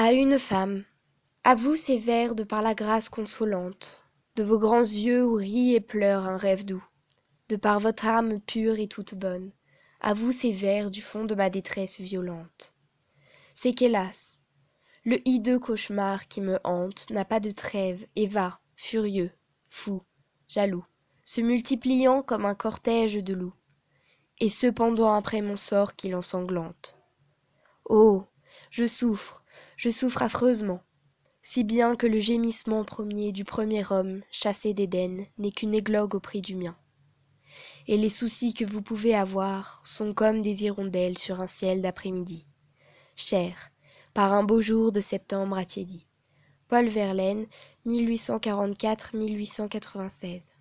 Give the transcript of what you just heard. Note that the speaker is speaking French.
À une femme, à vous ces vers de par la grâce consolante, de vos grands yeux où rit et pleure un rêve doux, de par votre âme pure et toute bonne, à vous ces vers du fond de ma détresse violente. C'est qu'hélas, le hideux cauchemar qui me hante n'a pas de trêve et va, furieux, fou, jaloux, se multipliant comme un cortège de loups, et cependant après mon sort qui l'ensanglante. Oh, je souffre, je souffre affreusement, si bien que le gémissement premier du premier homme chassé d'Éden n'est qu'une églogue au prix du mien. Et les soucis que vous pouvez avoir sont comme des hirondelles sur un ciel d'après-midi. Cher, par un beau jour de septembre attiédi. Paul Verlaine, 1844-1896.